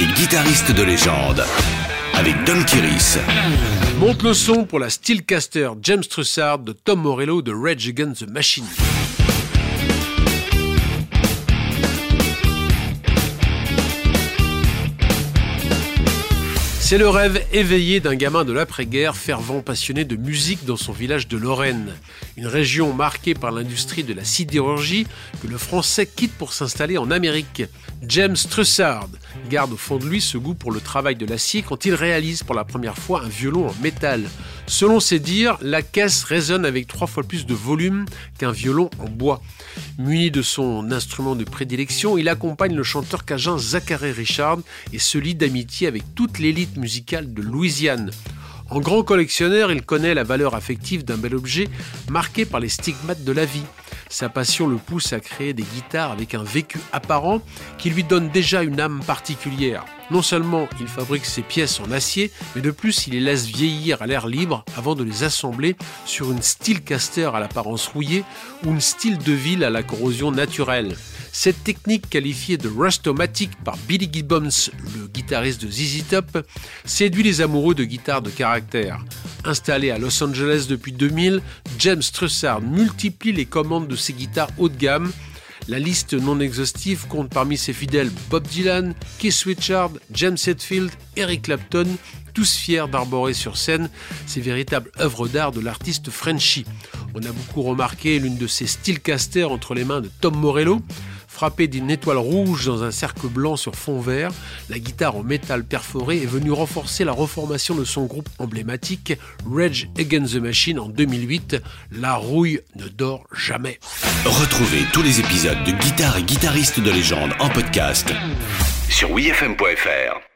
et guitariste de légende. Avec Don Kiris. Monte le son pour la Steelcaster James Trussard de Tom Morello de Rage Against the Machine. C'est le rêve éveillé d'un gamin de l'après-guerre, fervent passionné de musique dans son village de Lorraine, une région marquée par l'industrie de la sidérurgie que le français quitte pour s'installer en Amérique. James Trussard garde au fond de lui ce goût pour le travail de l'acier quand il réalise pour la première fois un violon en métal. Selon ses dires, la caisse résonne avec trois fois plus de volume qu'un violon en bois. Muni de son instrument de prédilection, il accompagne le chanteur cajun Zachary Richard et se lie d'amitié avec toute l'élite musicale de Louisiane. En grand collectionneur, il connaît la valeur affective d'un bel objet marqué par les stigmates de la vie. Sa passion le pousse à créer des guitares avec un vécu apparent qui lui donne déjà une âme particulière. Non seulement il fabrique ses pièces en acier, mais de plus il les laisse vieillir à l'air libre avant de les assembler sur une Steelcaster à l'apparence rouillée ou une style de ville à la corrosion naturelle. Cette technique qualifiée de rustomatic par Billy Gibbons, le guitariste de ZZ Top, séduit les amoureux de guitares de caractère. Installé à Los Angeles depuis 2000, James Trussard multiplie les commandes de ses guitares haut de gamme. La liste non exhaustive compte parmi ses fidèles Bob Dylan, Keith Richard, James Hetfield, Eric Clapton, tous fiers d'arborer sur scène ces véritables œuvres d'art de l'artiste Frenchy. On a beaucoup remarqué l'une de ses Steelcaster entre les mains de Tom Morello, Frappée d'une étoile rouge dans un cercle blanc sur fond vert, la guitare en métal perforé est venue renforcer la reformation de son groupe emblématique Rage Against the Machine en 2008. La rouille ne dort jamais. Retrouvez tous les épisodes de Guitare et guitaristes de légende en podcast sur wifm.fr.